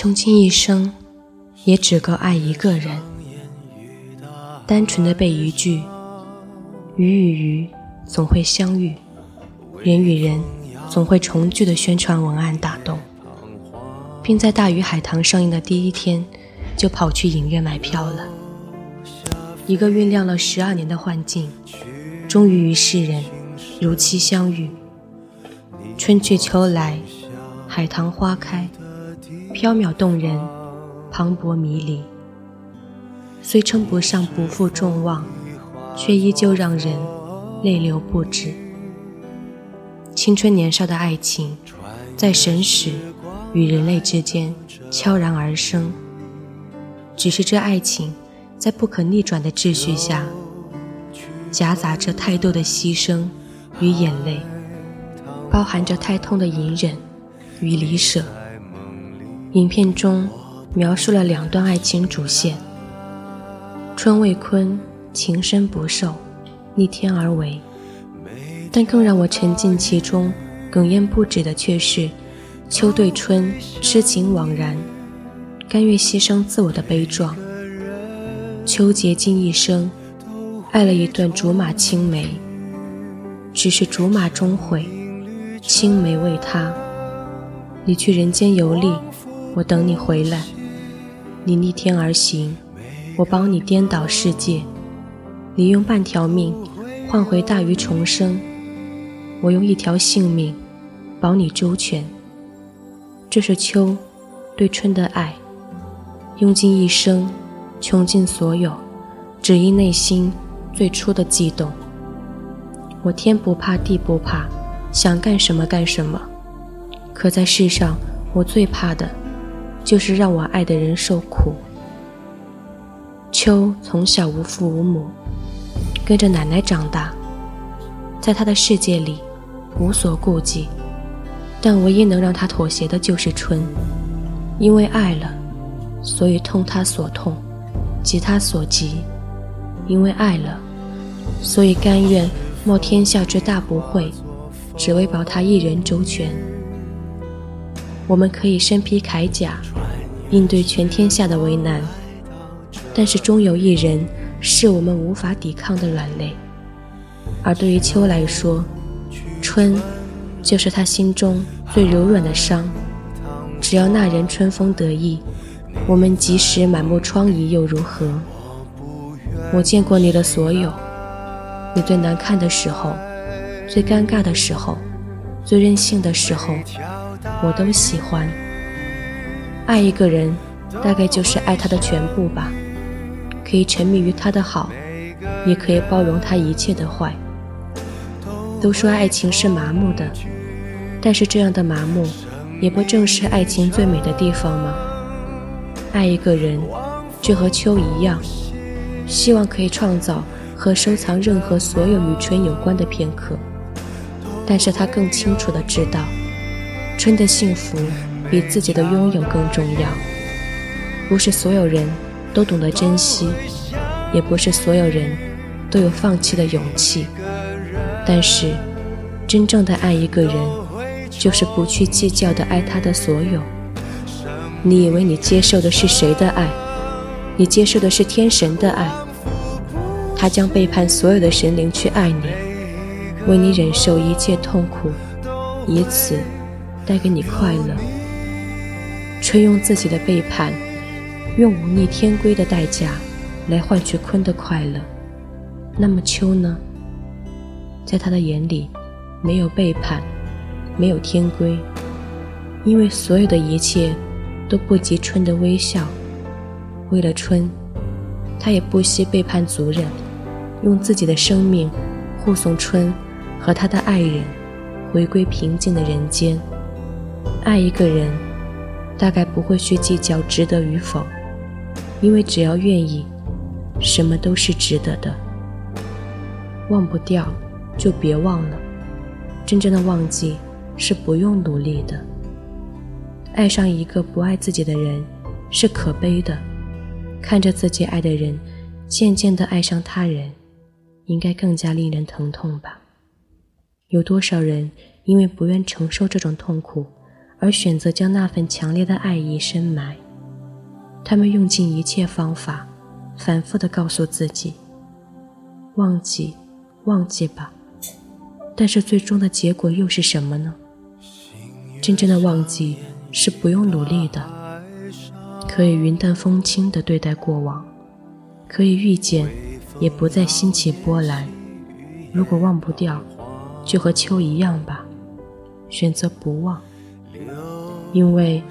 穷尽一生，也只够爱一个人。单纯的被一句“鱼与鱼总会相遇，人与人总会重聚”的宣传文案打动，并在《大鱼海棠》上映的第一天就跑去影院买票了。一个酝酿了十二年的幻境，终于与世人如期相遇。春去秋来，海棠花开。缥缈动人，磅礴迷离。虽称不上不负众望，却依旧让人泪流不止。青春年少的爱情，在神使与人类之间悄然而生。只是这爱情，在不可逆转的秩序下，夹杂着太多的牺牲与眼泪，包含着太痛的隐忍与离舍。影片中描述了两段爱情主线：春为鲲，情深不寿，逆天而为。但更让我沉浸其中、哽咽不止的却是秋对春痴情枉然，甘愿牺牲自我的悲壮。秋竭尽一生，爱了一段竹马青梅，只是竹马终悔，青梅为他。你去人间游历。我等你回来，你逆天而行，我帮你颠倒世界。你用半条命换回大鱼重生，我用一条性命保你周全。这是秋对春的爱，用尽一生，穷尽所有，只因内心最初的悸动。我天不怕地不怕，想干什么干什么。可在世上，我最怕的。就是让我爱的人受苦。秋从小无父无母，跟着奶奶长大，在他的世界里无所顾忌，但唯一能让他妥协的就是春，因为爱了，所以痛他所痛，急他所急；因为爱了，所以甘愿冒天下之大不讳，只为保他一人周全。我们可以身披铠甲。应对全天下的为难，但是终有一人是我们无法抵抗的软肋。而对于秋来说，春就是他心中最柔软的伤。只要那人春风得意，我们即使满目疮痍又如何？我见过你的所有，你最难看的时候，最尴尬的时候，最任性的时候，我都喜欢。爱一个人，大概就是爱他的全部吧。可以沉迷于他的好，也可以包容他一切的坏。都说爱情是麻木的，但是这样的麻木，也不正是爱情最美的地方吗？爱一个人，就和秋一样，希望可以创造和收藏任何所有与春有关的片刻。但是他更清楚的知道，春的幸福。比自己的拥有更重要。不是所有人都懂得珍惜，也不是所有人都有放弃的勇气。但是，真正的爱一个人，就是不去计较的爱他的所有。你以为你接受的是谁的爱？你接受的是天神的爱。他将背叛所有的神灵去爱你，为你忍受一切痛苦，以此带给你快乐。春用自己的背叛，用忤逆天规的代价来换取鲲的快乐。那么秋呢？在他的眼里，没有背叛，没有天规，因为所有的一切都不及春的微笑。为了春，他也不惜背叛族人，用自己的生命护送春和他的爱人回归平静的人间。爱一个人。大概不会去计较值得与否，因为只要愿意，什么都是值得的。忘不掉，就别忘了。真正的忘记是不用努力的。爱上一个不爱自己的人是可悲的，看着自己爱的人渐渐地爱上他人，应该更加令人疼痛吧？有多少人因为不愿承受这种痛苦？而选择将那份强烈的爱意深埋。他们用尽一切方法，反复地告诉自己：“忘记，忘记吧。”但是最终的结果又是什么呢？真正的忘记是不用努力的，可以云淡风轻地对待过往，可以遇见，也不再兴起波澜。如果忘不掉，就和秋一样吧，选择不忘。因为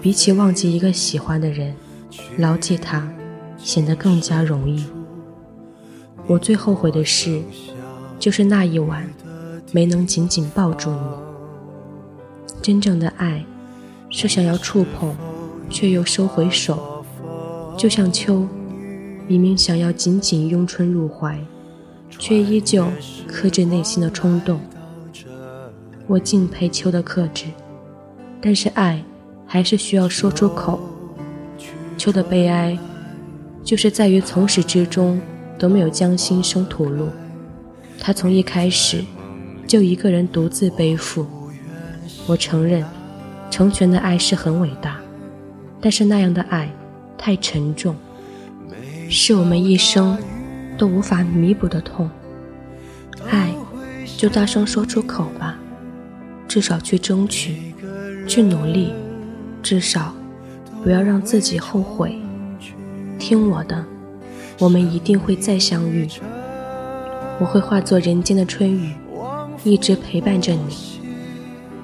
比起忘记一个喜欢的人，牢记他显得更加容易。我最后悔的事，就是那一晚。没能紧紧抱住你。真正的爱，是想要触碰，却又收回手。就像秋，明明想要紧紧拥春入怀，却依旧克制内心的冲动。我敬佩秋的克制，但是爱还是需要说出口。秋的悲哀，就是在于从始至终都没有将心声吐露。他从一开始。就一个人独自背负。我承认，成全的爱是很伟大，但是那样的爱太沉重，是我们一生都无法弥补的痛。爱，就大声说出口吧，至少去争取，去努力，至少不要让自己后悔。听我的，我们一定会再相遇。我会化作人间的春雨。一直陪伴着你。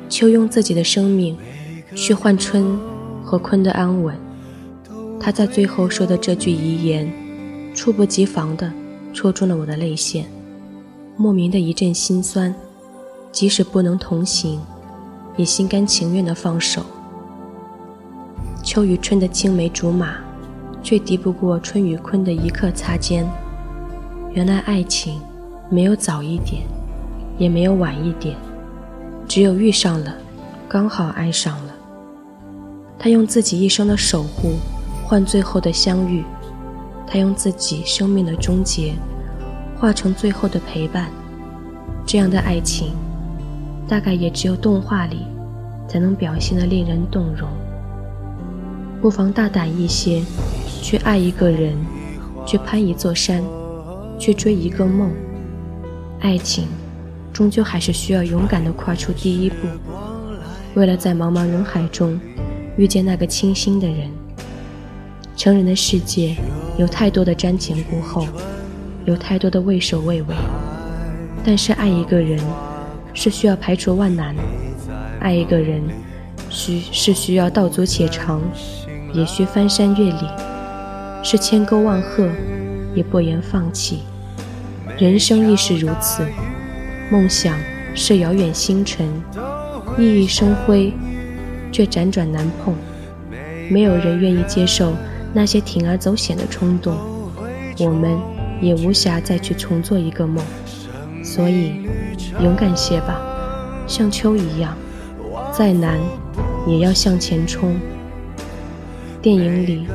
秋用自己的生命去换春和坤的安稳。他在最后说的这句遗言，猝不及防地戳中了我的泪腺，莫名的一阵心酸。即使不能同行，也心甘情愿地放手。秋与春的青梅竹马，却敌不过春与坤的一刻擦肩。原来爱情没有早一点。也没有晚一点，只有遇上了，刚好爱上了。他用自己一生的守护换最后的相遇，他用自己生命的终结化成最后的陪伴。这样的爱情，大概也只有动画里才能表现的令人动容。不妨大胆一些，去爱一个人，去攀一座山，去追一个梦。爱情。终究还是需要勇敢地跨出第一步，为了在茫茫人海中遇见那个倾心的人。成人的世界有太多的瞻前顾后，有太多的畏首畏尾。但是爱一个人是需要排除万难，爱一个人需是需要道阻且长，也需翻山越岭，是千沟万壑也不言放弃。人生亦是如此。梦想是遥远星辰，熠熠生辉，却辗转难碰。没有人愿意接受那些铤而走险的冲动，我们也无暇再去重做一个梦。所以，勇敢些吧，像秋一样，再难也要向前冲。电影里，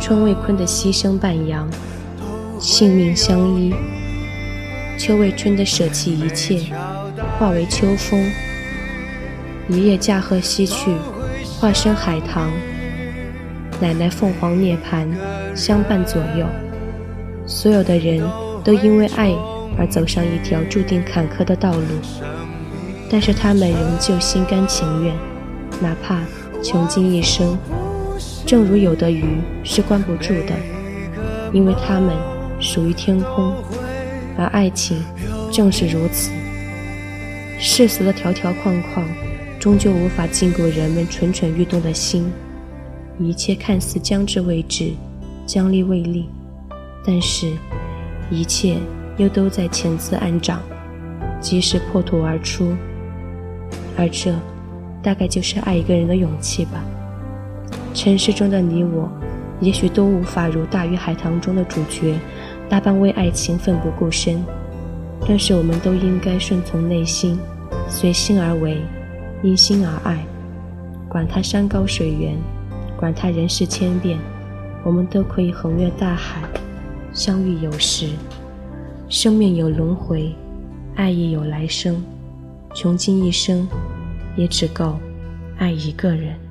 春为坤的牺牲半扬，性命相依。秋为春的舍弃一切，化为秋风；爷爷驾鹤西去，化身海棠；奶奶凤凰涅槃，相伴左右。所有的人都因为爱而走上一条注定坎坷的道路，但是他们仍旧心甘情愿，哪怕穷尽一生。正如有的鱼是关不住的，因为它们属于天空。而爱情正是如此，世俗的条条框框终究无法禁锢人们蠢蠢欲动的心。一切看似将至未至，将立未立，但是，一切又都在潜滋暗长，及时破土而出。而这，大概就是爱一个人的勇气吧。尘世中的你我，也许都无法如大鱼海棠中的主角。那般为爱情奋不顾身，但是我们都应该顺从内心，随心而为，因心而爱。管他山高水远，管他人世千变，我们都可以横越大海，相遇有时。生命有轮回，爱亦有来生，穷尽一生，也只够爱一个人。